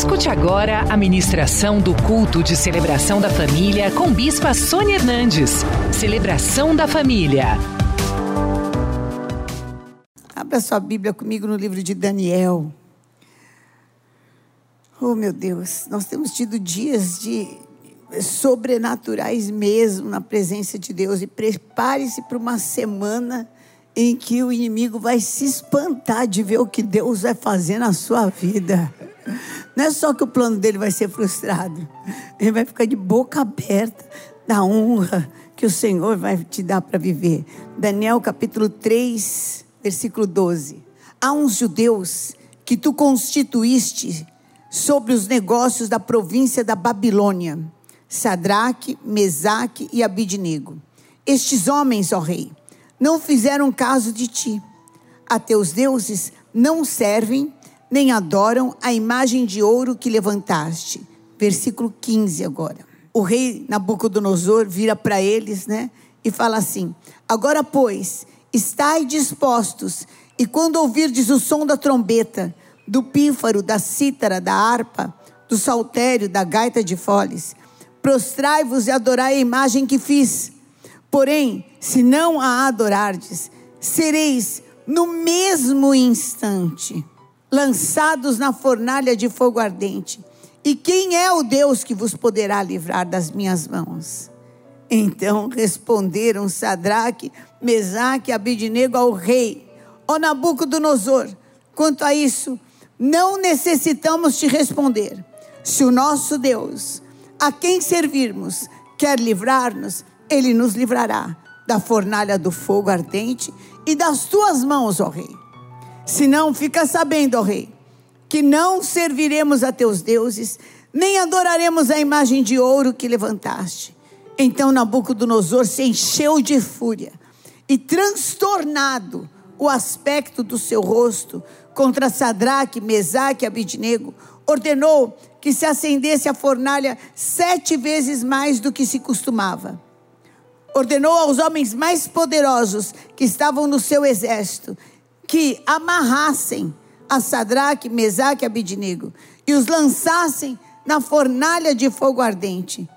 Escute agora a ministração do culto de celebração da família com Bispa Sônia Hernandes. Celebração da família. Abra sua Bíblia comigo no livro de Daniel. Oh, meu Deus, nós temos tido dias de sobrenaturais mesmo na presença de Deus e prepare-se para uma semana em que o inimigo vai se espantar de ver o que Deus vai fazer na sua vida. Não é só que o plano dele vai ser frustrado, ele vai ficar de boca aberta da honra que o Senhor vai te dar para viver. Daniel capítulo 3, versículo 12. Há uns judeus que tu constituíste sobre os negócios da província da Babilônia, Sadraque, Mesaque e Abidnego. Estes homens, ó rei, não fizeram caso de ti. A teus deuses não servem, nem adoram a imagem de ouro que levantaste. Versículo 15 agora. O rei Nabucodonosor vira para eles, né? E fala assim: Agora, pois, estai dispostos, e quando ouvirdes o som da trombeta, do pífaro, da cítara, da harpa, do saltério, da gaita de foles, prostrai-vos e adorai a imagem que fiz. Porém, se não a adorardes, sereis no mesmo instante lançados na fornalha de fogo ardente. E quem é o Deus que vos poderá livrar das minhas mãos? Então responderam Sadraque, Mesaque e Abidnego ao rei, ó Nabucodonosor, quanto a isso, não necessitamos te responder. Se o nosso Deus, a quem servirmos, quer livrar-nos, ele nos livrará da fornalha do fogo ardente e das tuas mãos, ó rei. Se não, fica sabendo, ó rei, que não serviremos a teus deuses, nem adoraremos a imagem de ouro que levantaste. Então Nabucodonosor se encheu de fúria e transtornado o aspecto do seu rosto contra Sadraque, Mesaque e Abidnego, ordenou que se acendesse a fornalha sete vezes mais do que se costumava ordenou aos homens mais poderosos que estavam no seu exército que amarrassem a Sadraque, Mesaque e Abidnego e os lançassem na fornalha de fogo ardente.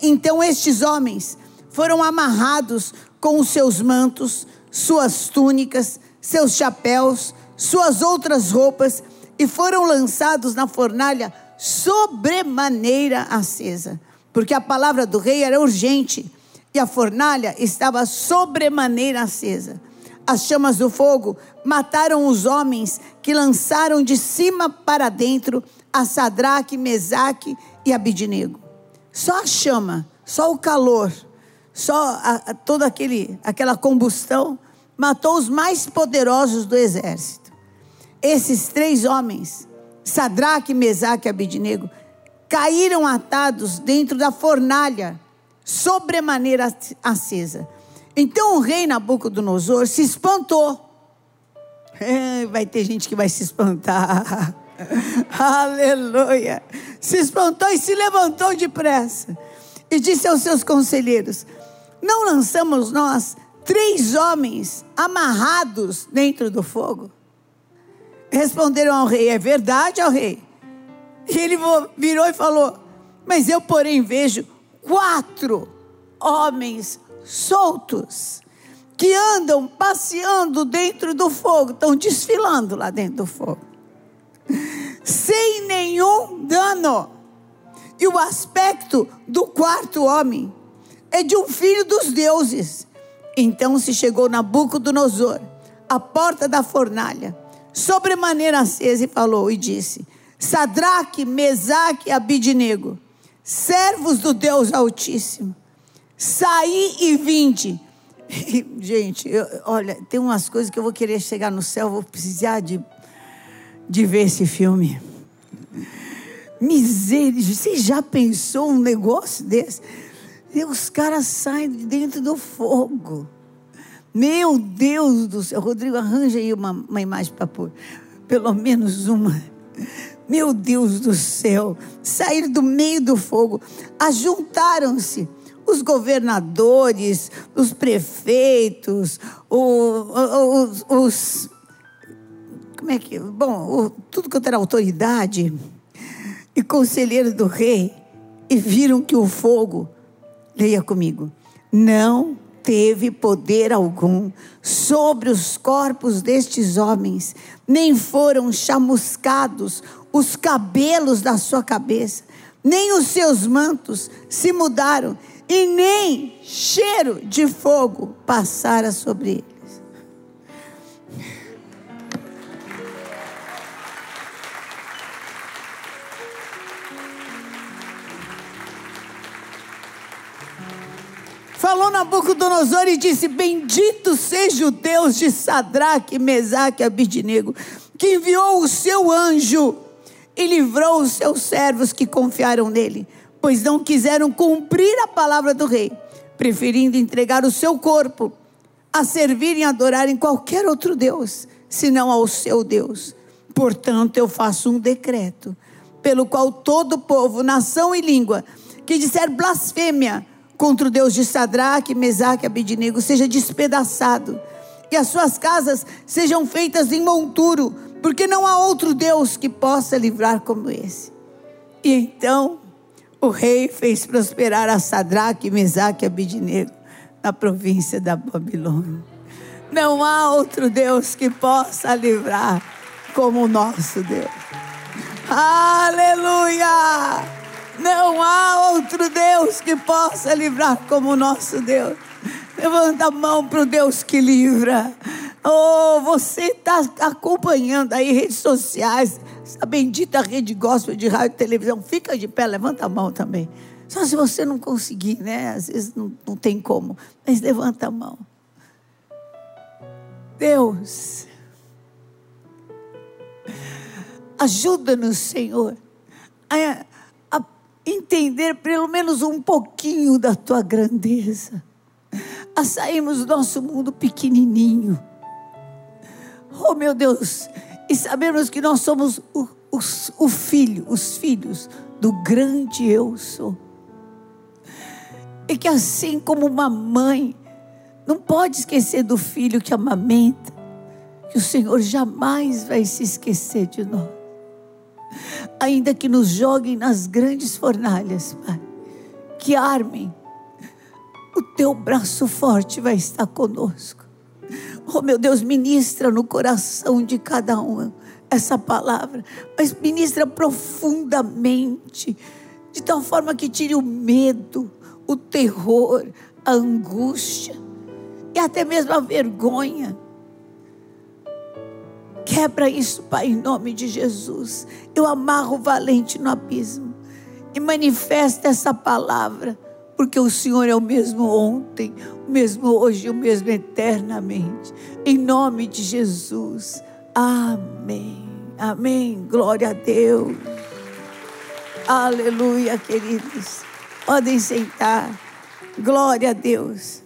então estes homens foram amarrados com os seus mantos, suas túnicas, seus chapéus, suas outras roupas e foram lançados na fornalha sobremaneira acesa, porque a palavra do rei era urgente e a fornalha estava sobremaneira acesa. As chamas do fogo mataram os homens que lançaram de cima para dentro a Sadraque, Mesaque e Abidnego. Só a chama, só o calor, só a, a, toda aquele, aquela combustão matou os mais poderosos do exército. Esses três homens, Sadraque, Mesaque e Abidnego, caíram atados dentro da fornalha sobremaneira acesa. Então o rei Nabucodonosor se espantou. É, vai ter gente que vai se espantar. Aleluia. Se espantou e se levantou depressa. E disse aos seus conselheiros: Não lançamos nós três homens amarrados dentro do fogo? Responderam ao rei: É verdade, ao rei. E ele virou e falou: Mas eu, porém, vejo quatro homens soltos que andam passeando dentro do fogo, estão desfilando lá dentro do fogo, sem nenhum dano. E o aspecto do quarto homem é de um filho dos deuses. Então se chegou Nabucodonosor, à porta da fornalha, sobremaneira acesa, e falou e disse: Sadraque, Mesaque e Abidnego, servos do Deus Altíssimo, saí e vinde. Gente, eu, olha, tem umas coisas que eu vou querer chegar no céu, vou precisar de, de ver esse filme. Misericórdia, você já pensou um negócio desse? E os caras saem de dentro do fogo. Meu Deus do céu. Rodrigo, arranja aí uma, uma imagem para pôr. Pelo menos uma. Meu Deus do céu, saíram do meio do fogo, ajuntaram-se os governadores, os prefeitos, os, os como é que, bom, tudo que era autoridade, e conselheiros do rei e viram que o fogo, leia comigo, não teve poder algum sobre os corpos destes homens, nem foram chamuscados os cabelos da sua cabeça, nem os seus mantos se mudaram, e nem cheiro de fogo passara sobre ele. Falou Nabucodonosor e disse: Bendito seja o Deus de Sadraque, Mesaque e Abidnego, que enviou o seu anjo e livrou os seus servos que confiaram nele, pois não quiseram cumprir a palavra do rei, preferindo entregar o seu corpo a servir e adorar em qualquer outro Deus, senão ao seu Deus. Portanto, eu faço um decreto, pelo qual todo povo, nação e língua, que disser blasfêmia, contra o Deus de Sadraque, Mesaque e Abednego seja despedaçado, e as suas casas sejam feitas em monturo, porque não há outro Deus que possa livrar como esse. E então o rei fez prosperar a Sadraque, Mesaque e Abednego na província da Babilônia. Não há outro Deus que possa livrar como o nosso Deus. Aleluia! Não há outro Deus que possa livrar como o nosso Deus. Levanta a mão para o Deus que livra. Oh, você está acompanhando aí redes sociais, essa bendita rede gospel de rádio e televisão. Fica de pé, levanta a mão também. Só se você não conseguir, né? Às vezes não, não tem como. Mas levanta a mão. Deus, ajuda-nos, Senhor, a entender pelo menos um pouquinho da tua grandeza, a sairmos do nosso mundo pequenininho. Oh meu Deus, e sabermos que nós somos o, o, o filho, os filhos do grande eu sou. E que assim como uma mãe não pode esquecer do filho que amamenta, que o Senhor jamais vai se esquecer de nós ainda que nos joguem nas grandes fornalhas, Pai, que armem, o teu braço forte vai estar conosco. Oh meu Deus, ministra no coração de cada um essa palavra, mas ministra profundamente, de tal forma que tire o medo, o terror, a angústia e até mesmo a vergonha Quebra isso, Pai, em nome de Jesus. Eu amarro o valente no abismo e manifesta essa palavra, porque o Senhor é o mesmo ontem, o mesmo hoje, o mesmo eternamente. Em nome de Jesus. Amém. Amém. Glória a Deus. Aleluia, queridos. Podem sentar. Glória a Deus.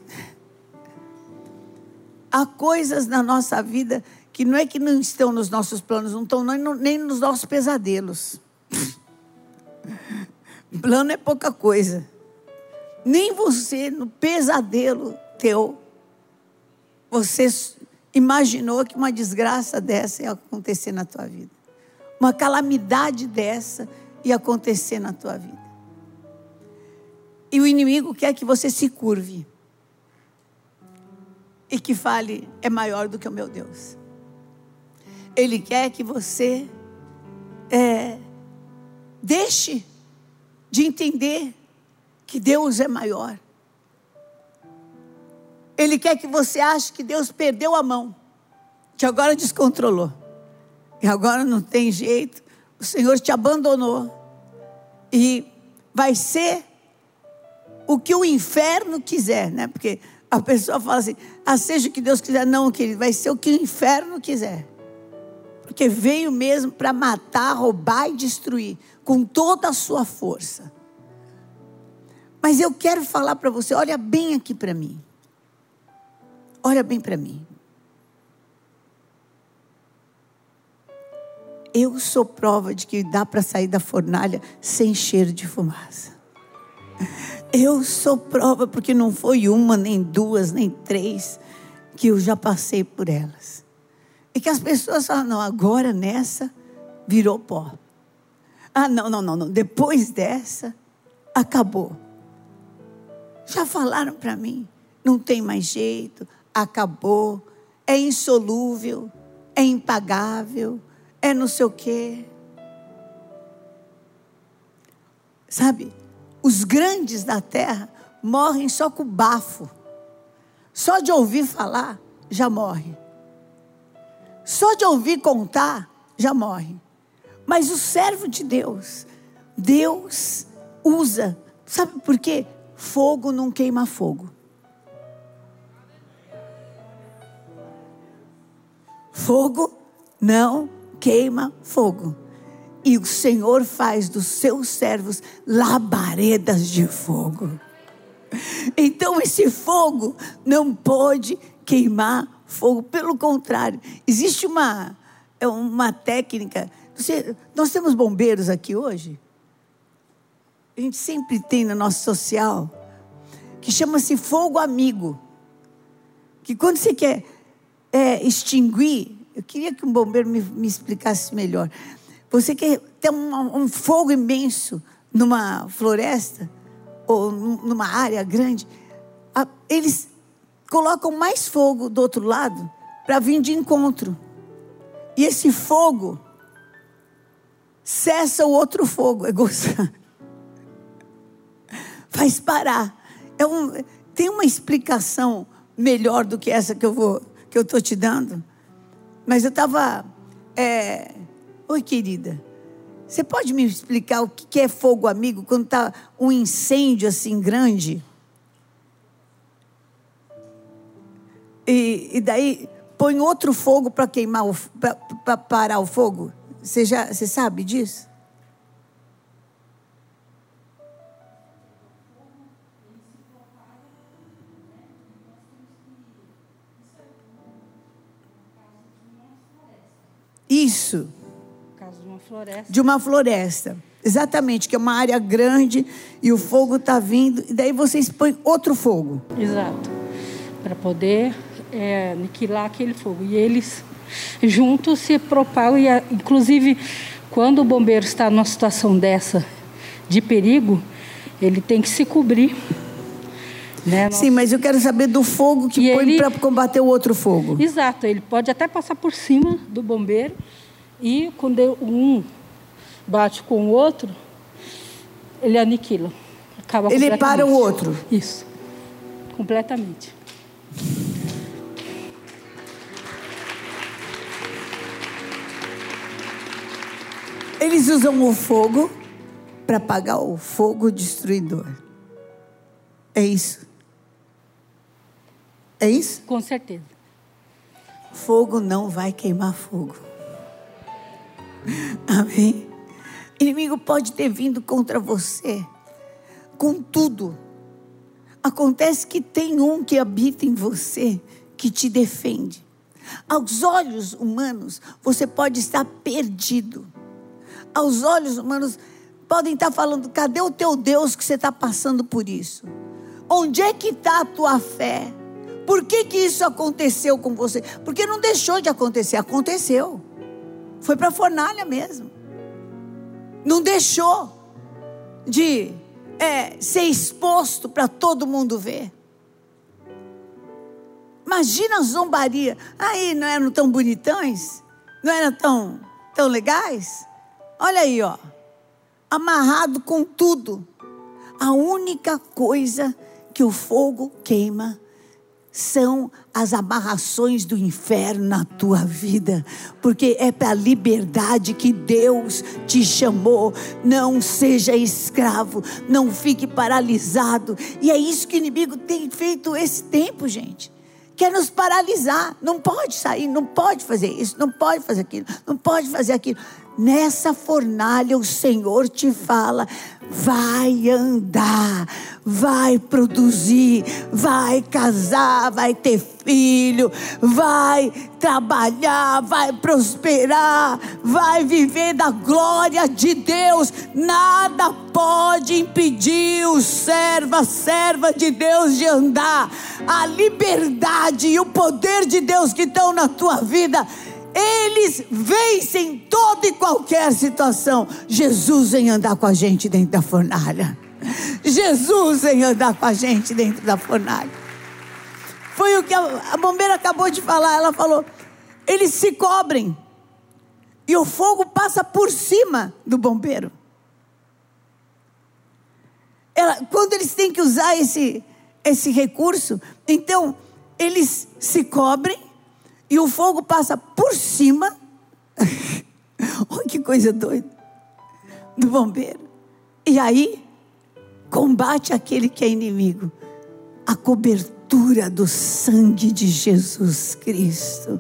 Há coisas na nossa vida que não é que não estão nos nossos planos, não estão nem nos nossos pesadelos. Plano é pouca coisa. Nem você, no pesadelo teu, você imaginou que uma desgraça dessa ia acontecer na tua vida. Uma calamidade dessa ia acontecer na tua vida. E o inimigo quer que você se curve. E que fale, é maior do que o meu Deus. Ele quer que você é, deixe de entender que Deus é maior. Ele quer que você ache que Deus perdeu a mão, que agora descontrolou, e agora não tem jeito, o Senhor te abandonou, e vai ser o que o inferno quiser, né? Porque a pessoa fala assim: ah, seja o que Deus quiser, não, querido, vai ser o que o inferno quiser porque veio mesmo para matar, roubar e destruir com toda a sua força. Mas eu quero falar para você, olha bem aqui para mim. Olha bem para mim. Eu sou prova de que dá para sair da fornalha sem cheiro de fumaça. Eu sou prova porque não foi uma, nem duas, nem três que eu já passei por elas. E que as pessoas falam, não, agora nessa virou pó. Ah, não, não, não, não. Depois dessa, acabou. Já falaram para mim, não tem mais jeito, acabou, é insolúvel, é impagável, é não sei o quê. Sabe, os grandes da terra morrem só com bafo. Só de ouvir falar, já morre. Só de ouvir contar, já morre. Mas o servo de Deus, Deus usa, sabe por quê? Fogo não queima fogo. Fogo não queima fogo. E o Senhor faz dos seus servos labaredas de fogo. Então esse fogo não pode queimar fogo, pelo contrário, existe uma, é uma técnica. Você, nós temos bombeiros aqui hoje a gente sempre tem no nosso social, que chama-se fogo amigo. Que quando você quer é, extinguir, eu queria que um bombeiro me, me explicasse melhor. Você quer ter um, um fogo imenso numa floresta ou numa área grande, eles colocam mais fogo do outro lado para vir de encontro. E esse fogo cessa o outro fogo. É gostoso faz parar. É um, tem uma explicação melhor do que essa que eu vou que eu estou te dando. Mas eu estava. É... Oi, querida. Você pode me explicar o que é fogo amigo quando está um incêndio assim grande? E, e daí põe outro fogo para queimar, para parar o fogo? Você, já, você sabe disso? Isso. Caso de uma floresta. De uma floresta. Exatamente, que é uma área grande e o fogo está vindo, e daí vocês põem outro fogo. Exato. Para poder é, aniquilar aquele fogo. E eles juntos se propagam, e inclusive quando o bombeiro está numa situação dessa de perigo, ele tem que se cobrir né? Sim, mas eu quero saber do fogo que e põe ele... para combater o outro fogo. Exato, ele pode até passar por cima do bombeiro e quando um bate com o outro, ele aniquila. Acaba ele para o outro. Isso, completamente. Eles usam o fogo para apagar o fogo destruidor. É isso. É isso? Com certeza. Fogo não vai queimar fogo. Amém? Inimigo pode ter vindo contra você com tudo. Acontece que tem um que habita em você que te defende. Aos olhos humanos, você pode estar perdido. Aos olhos humanos, podem estar falando: cadê o teu Deus que você está passando por isso? Onde é que está a tua fé? Por que, que isso aconteceu com você? Porque não deixou de acontecer, aconteceu. Foi para a fornalha mesmo. Não deixou de é, ser exposto para todo mundo ver. Imagina a zombaria. Aí não eram tão bonitões? Não eram tão, tão legais? Olha aí, ó. Amarrado com tudo. A única coisa que o fogo queima são as amarrações do inferno na tua vida, porque é para a liberdade que Deus te chamou. Não seja escravo, não fique paralisado. E é isso que o inimigo tem feito esse tempo, gente. Quer nos paralisar, não pode sair, não pode fazer isso, não pode fazer aquilo, não pode fazer aquilo. Nessa fornalha o Senhor te fala: vai andar, vai produzir, vai casar, vai ter filho, vai trabalhar, vai prosperar, vai viver da glória de Deus. Nada pode impedir o servo, a serva de Deus de andar. A liberdade e o poder de Deus que estão na tua vida eles vencem toda e qualquer situação. Jesus vem andar com a gente dentro da fornalha. Jesus vem andar com a gente dentro da fornalha. Foi o que a, a bombeira acabou de falar. Ela falou: eles se cobrem e o fogo passa por cima do bombeiro. Ela, quando eles têm que usar esse, esse recurso, então eles se cobrem e o fogo passa por cima. Olha que coisa doida. Do bombeiro. E aí, combate aquele que é inimigo. A cobertura do sangue de Jesus Cristo,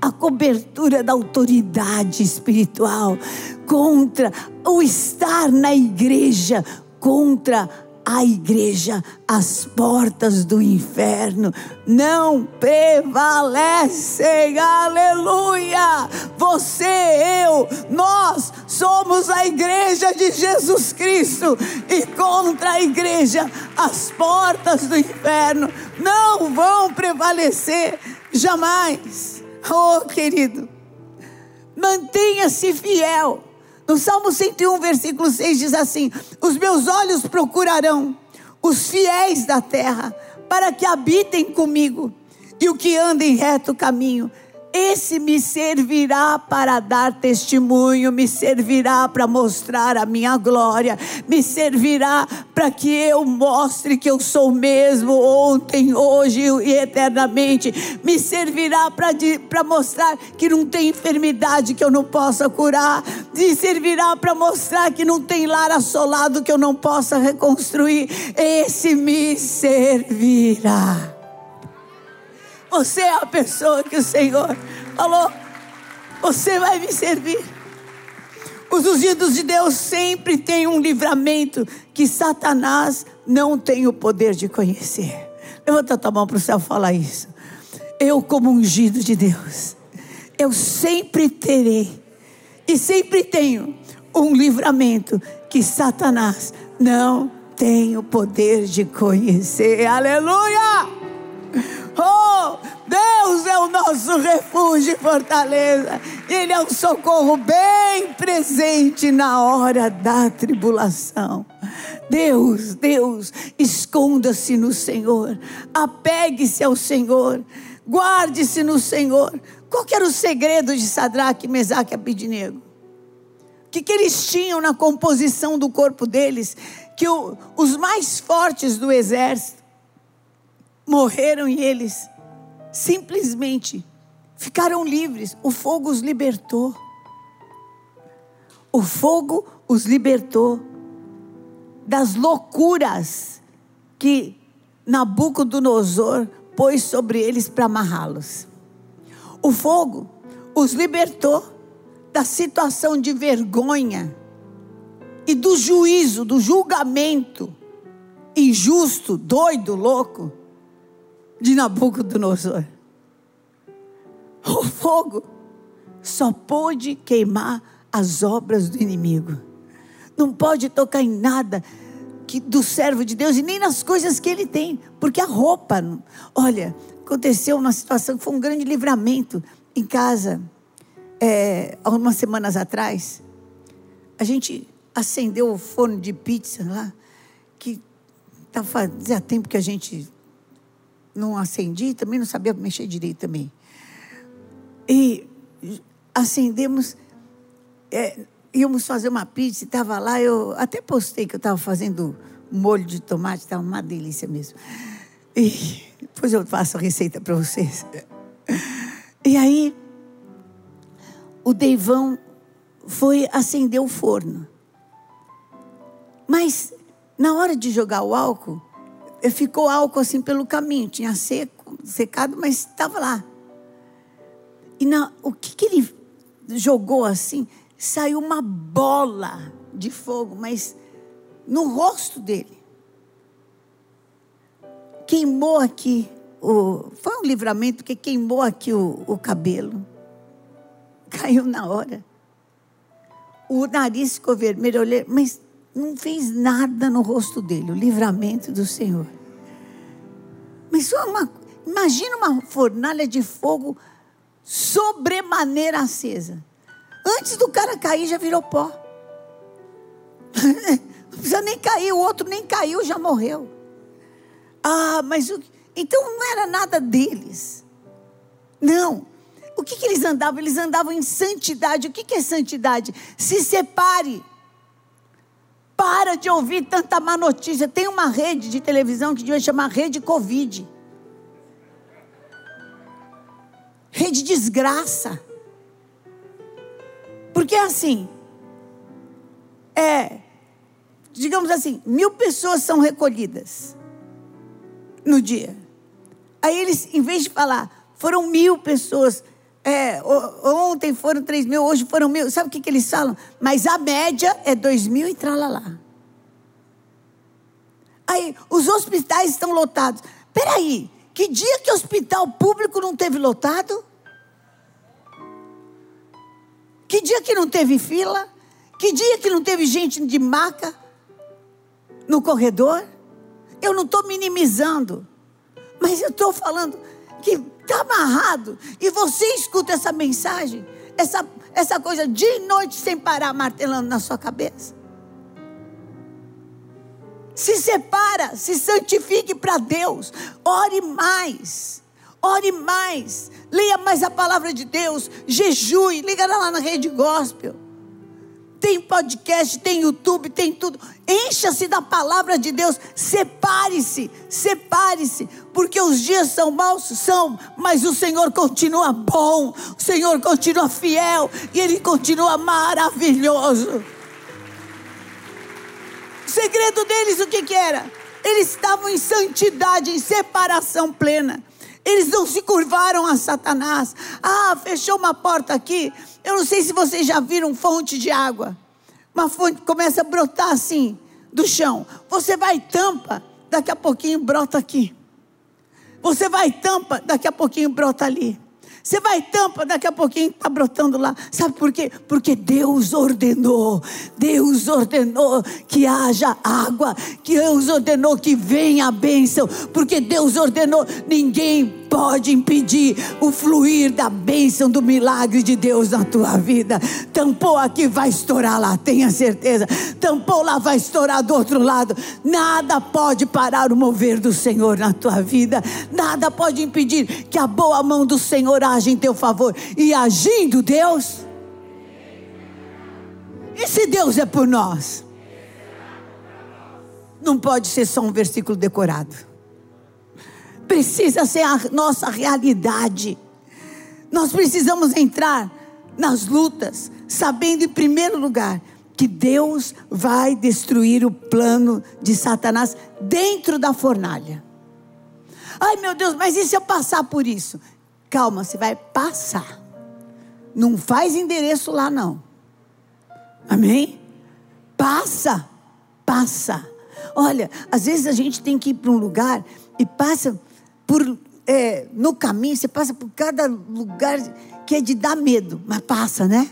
a cobertura da autoridade espiritual contra o estar na igreja, contra a igreja, as portas do inferno não prevalecem, aleluia! Você, eu, nós somos a igreja de Jesus Cristo e contra a igreja, as portas do inferno não vão prevalecer jamais. Oh, querido, mantenha-se fiel no Salmo 101, versículo 6 diz assim: Os meus olhos procurarão os fiéis da terra, para que habitem comigo, e o que anda em reto caminho esse me servirá para dar testemunho, me servirá para mostrar a minha glória, me servirá para que eu mostre que eu sou mesmo ontem, hoje e eternamente, me servirá para mostrar que não tem enfermidade que eu não possa curar, me servirá para mostrar que não tem lar assolado que eu não possa reconstruir. Esse me servirá. Você é a pessoa que o Senhor falou: Você vai me servir. Os ungidos de Deus sempre têm um livramento que Satanás não tem o poder de conhecer. Levanta a tua mão para o céu falar isso. Eu, como ungido de Deus, eu sempre terei e sempre tenho um livramento que Satanás não tem o poder de conhecer. Aleluia! Oh, Deus é o nosso refúgio e fortaleza. Ele é um socorro bem presente na hora da tribulação. Deus, Deus, esconda-se no Senhor, apegue-se ao Senhor, guarde-se no Senhor. Qual era o segredo de Sadraque, Mesaque e Abidinego? O que, que eles tinham na composição do corpo deles? Que o, os mais fortes do exército morreram e eles simplesmente ficaram livres. O fogo os libertou. O fogo os libertou das loucuras que Nabucodonosor pôs sobre eles para amarrá-los. O fogo os libertou da situação de vergonha e do juízo, do julgamento injusto, doido, louco de Nabucodonosor. O fogo só pôde queimar as obras do inimigo. Não pode tocar em nada que, do servo de Deus e nem nas coisas que ele tem, porque a roupa. Olha, aconteceu uma situação que foi um grande livramento em casa, é, algumas semanas atrás. A gente acendeu o forno de pizza lá, que tá, fazia tempo que a gente não acendi, também não sabia mexer direito também. E acendemos, é, íamos fazer uma pizza, estava lá, eu até postei que eu estava fazendo molho de tomate, estava uma delícia mesmo. E depois eu faço a receita para vocês. E aí, o Deivão foi acender o forno. Mas, na hora de jogar o álcool, ficou álcool assim pelo caminho. Tinha seco, secado, mas estava lá. E na, o que, que ele jogou assim? Saiu uma bola de fogo, mas no rosto dele. Queimou aqui. O, foi um livramento que queimou aqui o, o cabelo. Caiu na hora. O nariz ficou vermelho, olhei, mas não fez nada no rosto dele, o livramento do Senhor. Mas uma, imagina uma fornalha de fogo sobremaneira acesa. Antes do cara cair, já virou pó. Não precisa nem cair, o outro nem caiu, já morreu. Ah, mas o, então não era nada deles. Não. O que, que eles andavam? Eles andavam em santidade. O que, que é santidade? Se separe. Para de ouvir tanta má notícia. Tem uma rede de televisão que devia chamar Rede Covid. Rede desgraça. Porque assim, é, digamos assim, mil pessoas são recolhidas no dia. Aí eles, em vez de falar, foram mil pessoas, é, ontem foram três mil, hoje foram mil, sabe o que, que eles falam? Mas a média é dois mil e tralalá. Aí, os hospitais estão lotados. Peraí, que dia que hospital público não teve lotado? Que dia que não teve fila? Que dia que não teve gente de maca no corredor? Eu não estou minimizando, mas eu estou falando que está amarrado e você escuta essa mensagem, essa, essa coisa dia e noite sem parar martelando na sua cabeça. Se separa, se santifique para Deus, ore mais. Ore mais, leia mais a palavra de Deus, jejue, liga lá na rede gospel. Tem podcast, tem YouTube, tem tudo. Encha-se da palavra de Deus. Separe-se, separe-se. Porque os dias são maus? São, mas o Senhor continua bom. O Senhor continua fiel. E Ele continua maravilhoso. O segredo deles, o que, que era? Eles estavam em santidade, em separação plena. Eles não se curvaram a Satanás. Ah, fechou uma porta aqui. Eu não sei se vocês já viram fonte de água. Uma fonte começa a brotar assim do chão. Você vai tampa, daqui a pouquinho brota aqui. Você vai tampa, daqui a pouquinho brota ali. Você vai tampa, daqui a pouquinho está brotando lá. Sabe por quê? Porque Deus ordenou. Deus ordenou que haja água. Que Deus ordenou que venha a bênção. Porque Deus ordenou. Ninguém pode impedir o fluir da bênção do milagre de Deus na tua vida. Tampou aqui, vai estourar lá, tenha certeza. Tampou lá, vai estourar do outro lado. Nada pode parar o mover do Senhor na tua vida. Nada pode impedir que a boa mão do Senhor age em teu favor. E agindo Deus. E se Deus é por nós? Não pode ser só um versículo decorado precisa ser a nossa realidade. Nós precisamos entrar nas lutas, sabendo em primeiro lugar que Deus vai destruir o plano de Satanás dentro da fornalha. Ai meu Deus, mas e se eu passar por isso? Calma, você vai passar. Não faz endereço lá, não. Amém? Passa, passa. Olha, às vezes a gente tem que ir para um lugar e passa por, é, no caminho, você passa por cada lugar que é de dar medo, mas passa, né?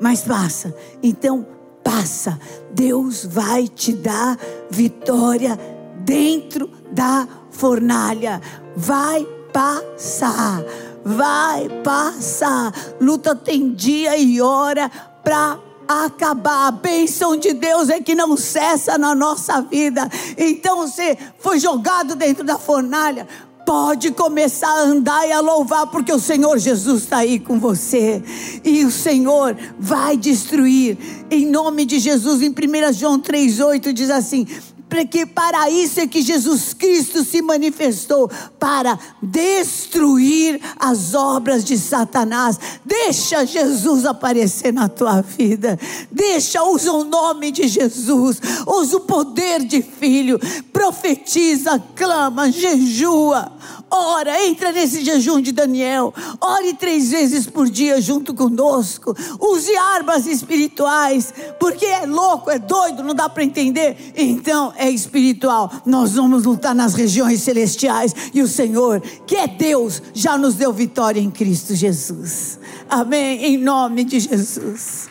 Mas passa. Então, passa. Deus vai te dar vitória dentro da fornalha. Vai passar. Vai passar. Luta tem dia e hora para acabar. A bênção de Deus é que não cessa na nossa vida. Então você foi jogado dentro da fornalha. Pode começar a andar e a louvar, porque o Senhor Jesus está aí com você. E o Senhor vai destruir. Em nome de Jesus, em 1 João 3,8 diz assim: porque para isso é que Jesus Cristo se manifestou para destruir as obras de Satanás. Deixa Jesus aparecer na tua vida. Deixa, usa o nome de Jesus, usa o poder de filho, profetiza, clama, jejua Ora, entra nesse jejum de Daniel. Ore três vezes por dia junto conosco. Use armas espirituais, porque é louco, é doido, não dá para entender. Então é espiritual. Nós vamos lutar nas regiões celestiais e o Senhor, que é Deus, já nos deu vitória em Cristo Jesus. Amém. Em nome de Jesus.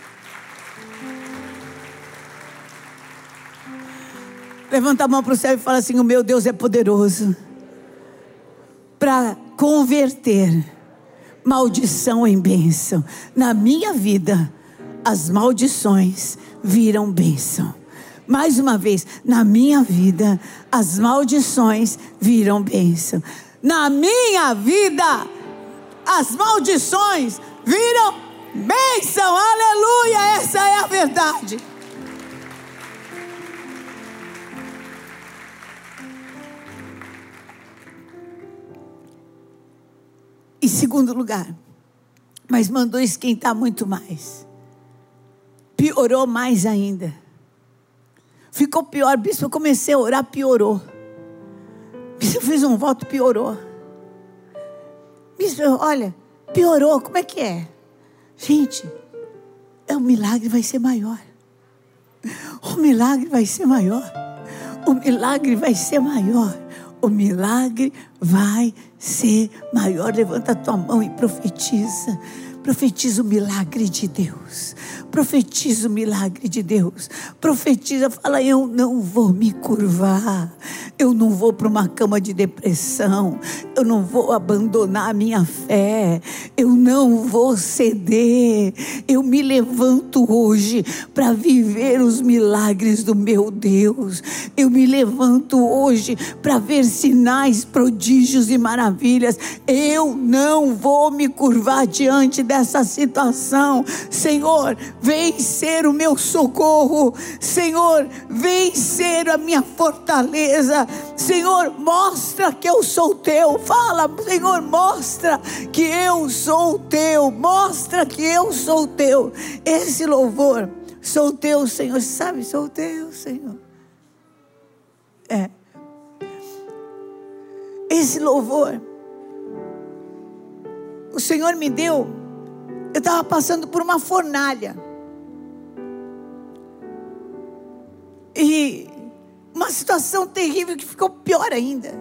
Levanta a mão para o céu e fala assim: O meu Deus é poderoso para converter, maldição em bênção. Na minha vida, as maldições viram bênção. Mais uma vez, na minha vida, as maldições viram bênção. Na minha vida, as maldições viram bênção. Aleluia! Essa é a verdade. Em segundo lugar, mas mandou esquentar muito mais. Piorou mais ainda. Ficou pior, bispo. Eu comecei a orar, piorou. Bispo, eu fiz um voto, piorou. Bispo, olha, piorou. Como é que é? Gente, é, o milagre vai ser maior. O milagre vai ser maior. O milagre vai ser maior o milagre vai ser maior. Levanta a tua mão e profetiza. Profetiza o milagre de Deus. Profetiza o milagre de Deus. Profetiza, fala: Eu não vou me curvar. Eu não vou para uma cama de depressão. Eu não vou abandonar a minha fé. Eu não vou ceder. Eu me levanto hoje para viver os milagres do meu Deus. Eu me levanto hoje para ver sinais, prodígios e maravilhas. Eu não vou me curvar diante dessa dessa situação. Senhor, vem ser o meu socorro. Senhor, vem ser a minha fortaleza. Senhor, mostra que eu sou teu. Fala, Senhor, mostra que eu sou teu. Mostra que eu sou teu. Esse louvor, sou teu, Senhor. Sabe, sou teu, Senhor. É. Esse louvor, o Senhor me deu eu estava passando por uma fornalha. E uma situação terrível que ficou pior ainda.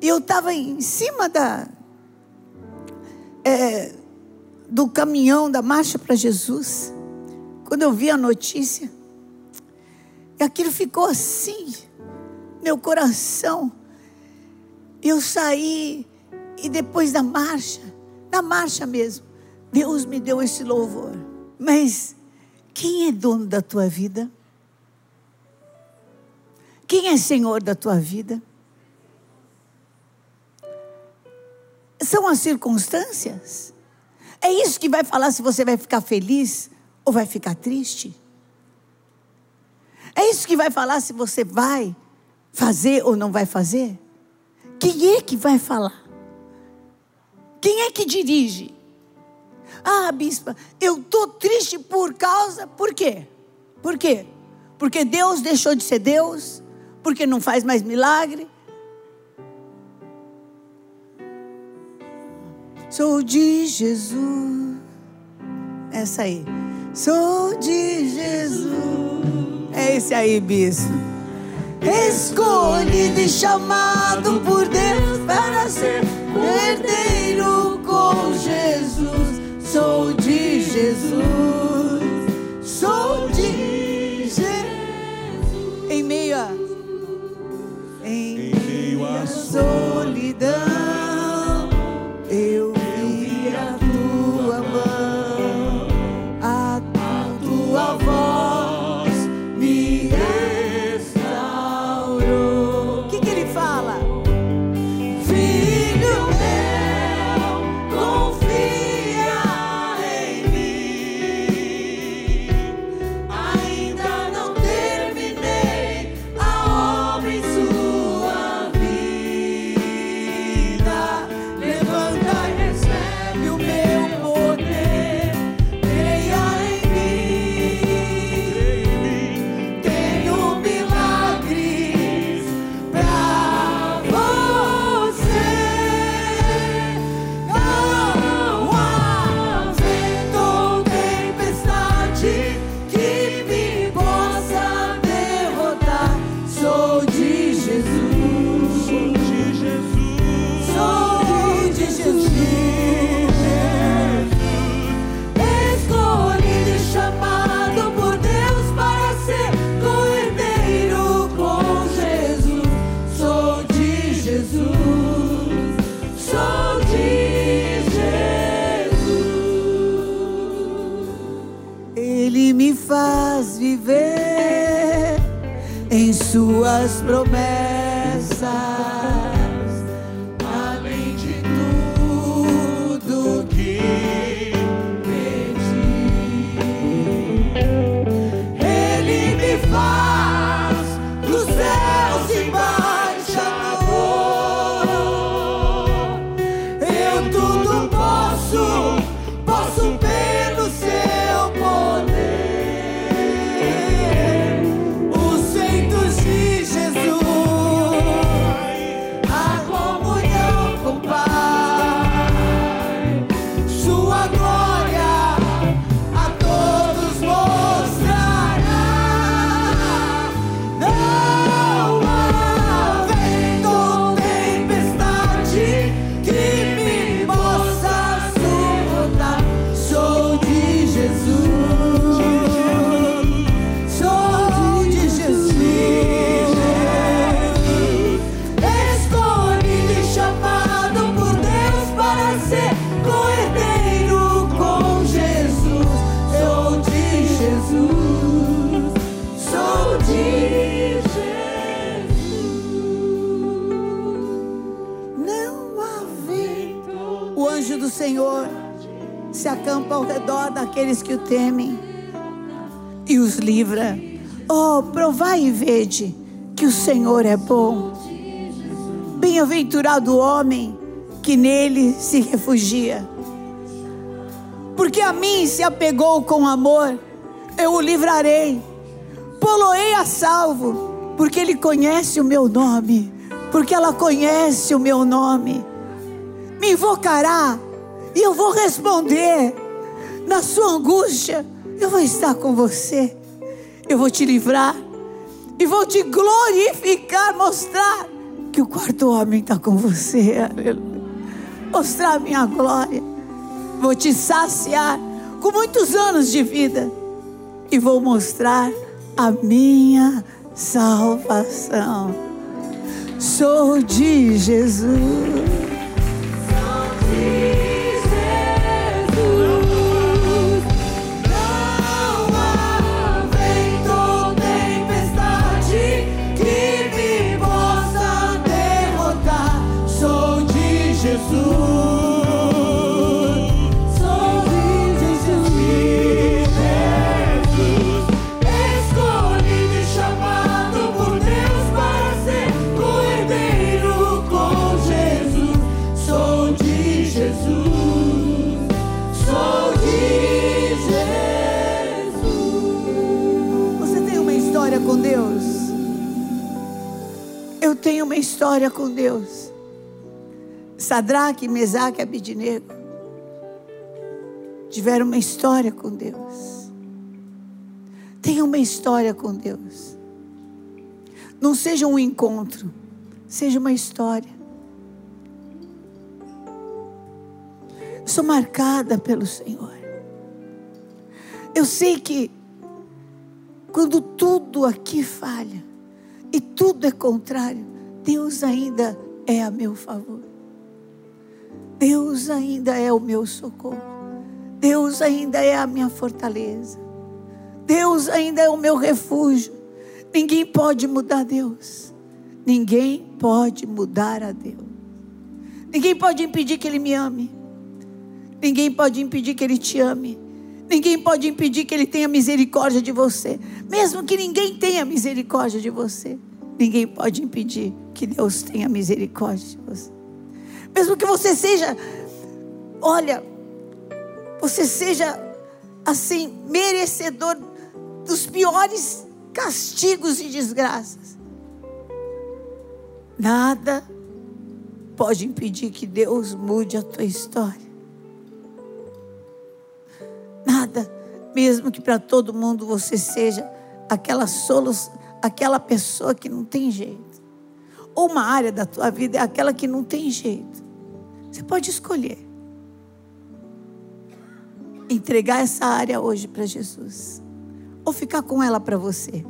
E eu estava em cima da é, do caminhão da marcha para Jesus. Quando eu vi a notícia, e aquilo ficou assim, meu coração. Eu saí e depois da marcha, na marcha mesmo, Deus me deu esse louvor. Mas quem é dono da tua vida? Quem é senhor da tua vida? São as circunstâncias? É isso que vai falar se você vai ficar feliz ou vai ficar triste? É isso que vai falar se você vai fazer ou não vai fazer? Quem é que vai falar? Quem é que dirige? Ah, bispa, eu estou triste por causa. Por quê? Por quê? Porque Deus deixou de ser Deus? Porque não faz mais milagre? Sou de Jesus. Essa aí. Sou de Jesus. É esse aí, bispo. Escolhido e chamado por Deus para ser herdeiro com Jesus. Sou de Jesus, sou de Jesus. Em meio a, em meio a solidão. Que o temem e os livra. Oh, provai e vede que o Senhor é bom. Bem-aventurado o homem que nele se refugia. Porque a mim se apegou com amor, eu o livrarei. Poloei a salvo, porque ele conhece o meu nome, porque ela conhece o meu nome. Me invocará e eu vou responder. Na sua angústia, eu vou estar com você. Eu vou te livrar e vou te glorificar, mostrar que o quarto homem está com você. Mostrar a minha glória. Vou te saciar com muitos anos de vida e vou mostrar a minha salvação. Sou de Jesus. História com Deus. Sadraque, Mesaque e Abidinego tiveram uma história com Deus. Tenha uma história com Deus. Não seja um encontro, seja uma história. Sou marcada pelo Senhor. Eu sei que quando tudo aqui falha e tudo é contrário, Deus ainda é a meu favor. Deus ainda é o meu socorro. Deus ainda é a minha fortaleza. Deus ainda é o meu refúgio. Ninguém pode mudar Deus. Ninguém pode mudar a Deus. Ninguém pode impedir que Ele me ame. Ninguém pode impedir que Ele te ame. Ninguém pode impedir que Ele tenha misericórdia de você. Mesmo que ninguém tenha misericórdia de você, ninguém pode impedir que Deus tenha misericórdia de você. Mesmo que você seja, olha, você seja assim, merecedor dos piores castigos e desgraças. Nada pode impedir que Deus mude a tua história. Nada, mesmo que para todo mundo você seja aquela solução, aquela pessoa que não tem jeito. Ou uma área da tua vida é aquela que não tem jeito. Você pode escolher entregar essa área hoje para Jesus ou ficar com ela para você.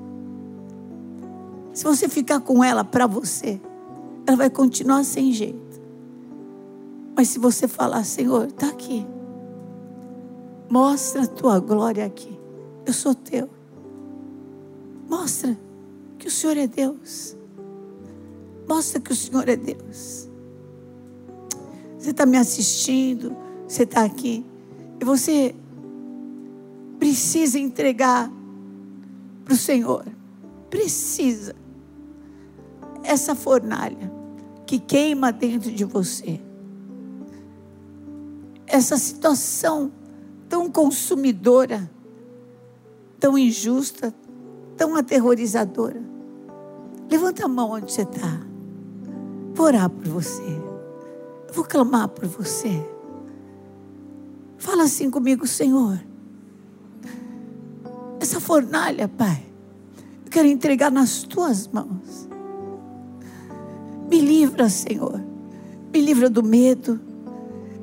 Se você ficar com ela para você, ela vai continuar sem jeito. Mas se você falar, Senhor, está aqui. Mostra a tua glória aqui. Eu sou teu. Mostra. Que o Senhor é Deus. Mostra que o Senhor é Deus. Você está me assistindo, você está aqui, e você precisa entregar para o Senhor. Precisa. Essa fornalha que queima dentro de você. Essa situação tão consumidora, tão injusta, tão aterrorizadora. Levanta a mão onde você está. Vou orar por você. Vou clamar por você. Fala assim comigo, Senhor. Essa fornalha, Pai, eu quero entregar nas tuas mãos. Me livra, Senhor. Me livra do medo.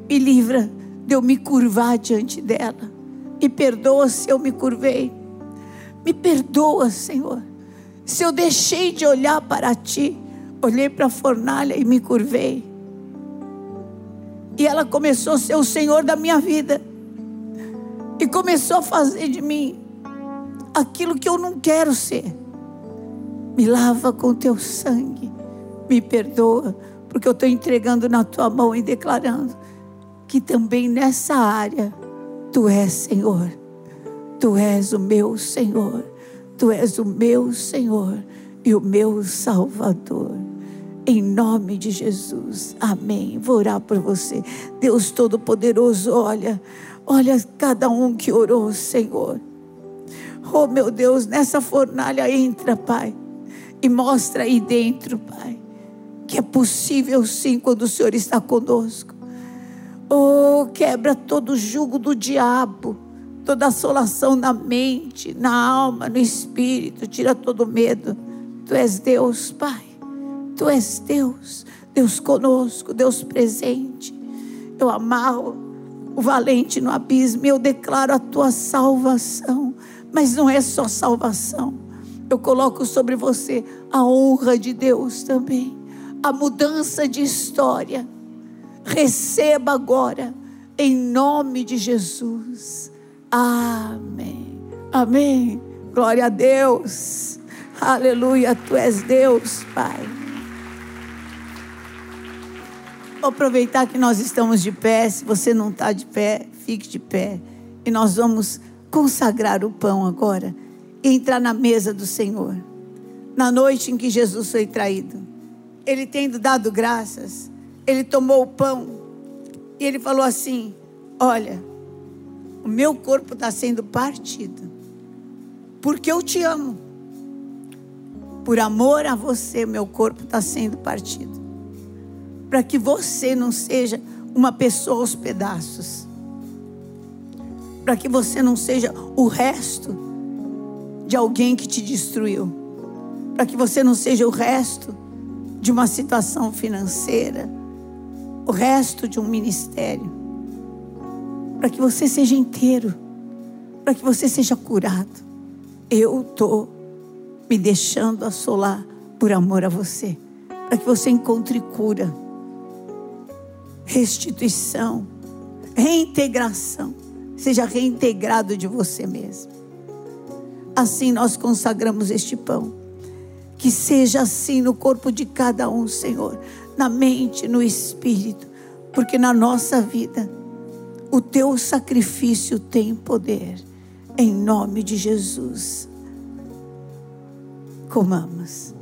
Me livra de eu me curvar diante dela. Me perdoa se eu me curvei. Me perdoa, Senhor. Se eu deixei de olhar para ti, olhei para a fornalha e me curvei. E ela começou a ser o Senhor da minha vida. E começou a fazer de mim aquilo que eu não quero ser. Me lava com teu sangue. Me perdoa, porque eu estou entregando na tua mão e declarando que também nessa área tu és Senhor. Tu és o meu Senhor. Tu és o meu Senhor e o meu Salvador. Em nome de Jesus. Amém. Vou orar por você. Deus Todo-Poderoso, olha, olha cada um que orou, Senhor. Oh, meu Deus, nessa fornalha entra, Pai, e mostra aí dentro, Pai, que é possível sim quando o Senhor está conosco. Oh, quebra todo o jugo do diabo, toda assolação na mente, na alma, no espírito, tira todo medo. Tu és Deus, Pai. Tu és Deus, Deus conosco, Deus presente. Eu amarro o valente no abismo, eu declaro a tua salvação. Mas não é só salvação. Eu coloco sobre você a honra de Deus também, a mudança de história. Receba agora, em nome de Jesus. Amém. Amém. Glória a Deus. Aleluia. Tu és Deus, Pai. Vou aproveitar que nós estamos de pé. Se você não está de pé, fique de pé. E nós vamos consagrar o pão agora e entrar na mesa do Senhor. Na noite em que Jesus foi traído, ele tendo dado graças, ele tomou o pão e ele falou assim: Olha, o meu corpo está sendo partido, porque eu te amo. Por amor a você, meu corpo está sendo partido. Para que você não seja uma pessoa aos pedaços. Para que você não seja o resto de alguém que te destruiu, para que você não seja o resto de uma situação financeira, o resto de um ministério, para que você seja inteiro, para que você seja curado. Eu estou me deixando assolar por amor a você, para que você encontre cura, restituição, reintegração seja reintegrado de você mesmo. Assim nós consagramos este pão. Que seja assim no corpo de cada um, Senhor, na mente, no espírito, porque na nossa vida o teu sacrifício tem poder. Em nome de Jesus. Comamos.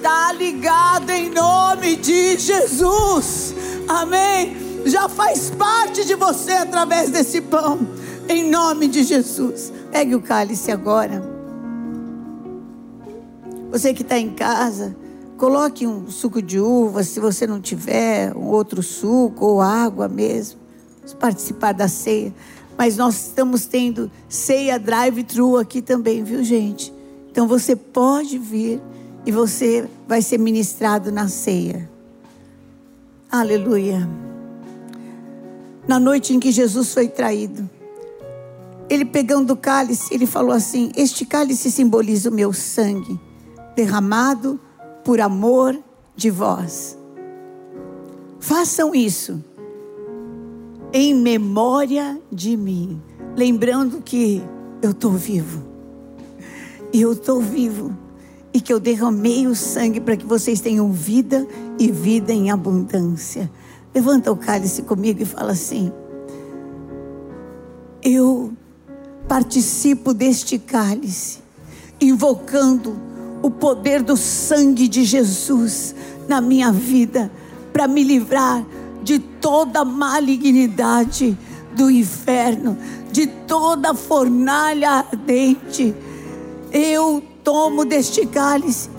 Tá ligado em nome de Jesus. Amém. Já faz parte de você através desse pão. Em nome de Jesus. Pegue o cálice agora. Você que está em casa, coloque um suco de uva, se você não tiver, um outro suco ou água mesmo. Vamos participar da ceia. Mas nós estamos tendo ceia drive-thru aqui também, viu, gente? Então você pode vir e você vai ser ministrado na ceia. Aleluia. Na noite em que Jesus foi traído, ele pegando o cálice, ele falou assim: Este cálice simboliza o meu sangue, derramado por amor de vós. Façam isso em memória de mim, lembrando que eu estou vivo. Eu estou vivo. E que eu derramei o sangue para que vocês tenham vida e vida em abundância. Levanta o cálice comigo e fala assim: Eu participo deste cálice, invocando o poder do sangue de Jesus na minha vida, para me livrar de toda malignidade do inferno, de toda fornalha ardente. Eu tomo deste cálice,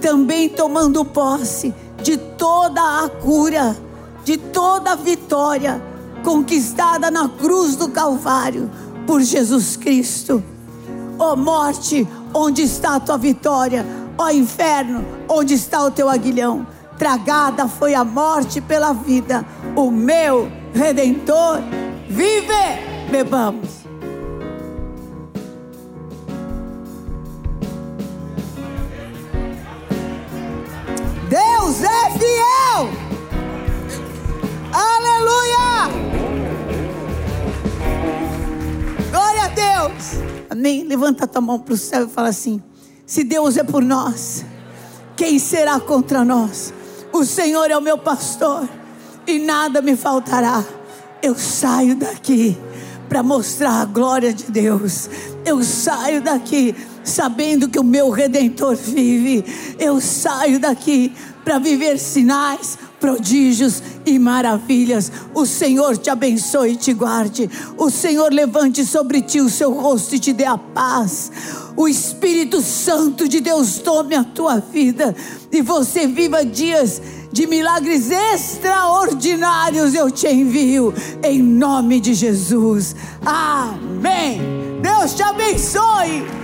também tomando posse de toda a cura, de toda a vitória conquistada na cruz do Calvário por Jesus Cristo. Ó morte, onde está a tua vitória? Ó inferno, onde está o teu aguilhão? Tragada foi a morte pela vida, o meu redentor vive. Bebamos. Amém. Levanta a tua mão para o céu e fala assim: Se Deus é por nós, quem será contra nós? O Senhor é o meu pastor e nada me faltará. Eu saio daqui para mostrar a glória de Deus. Eu saio daqui sabendo que o meu redentor vive. Eu saio daqui para viver sinais, prodígios e maravilhas. O Senhor te abençoe e te guarde. O Senhor levante sobre ti o seu rosto e te dê a paz. O Espírito Santo de Deus tome a tua vida e você viva dias de milagres extraordinários eu te envio em nome de Jesus. Amém. Deus te abençoe.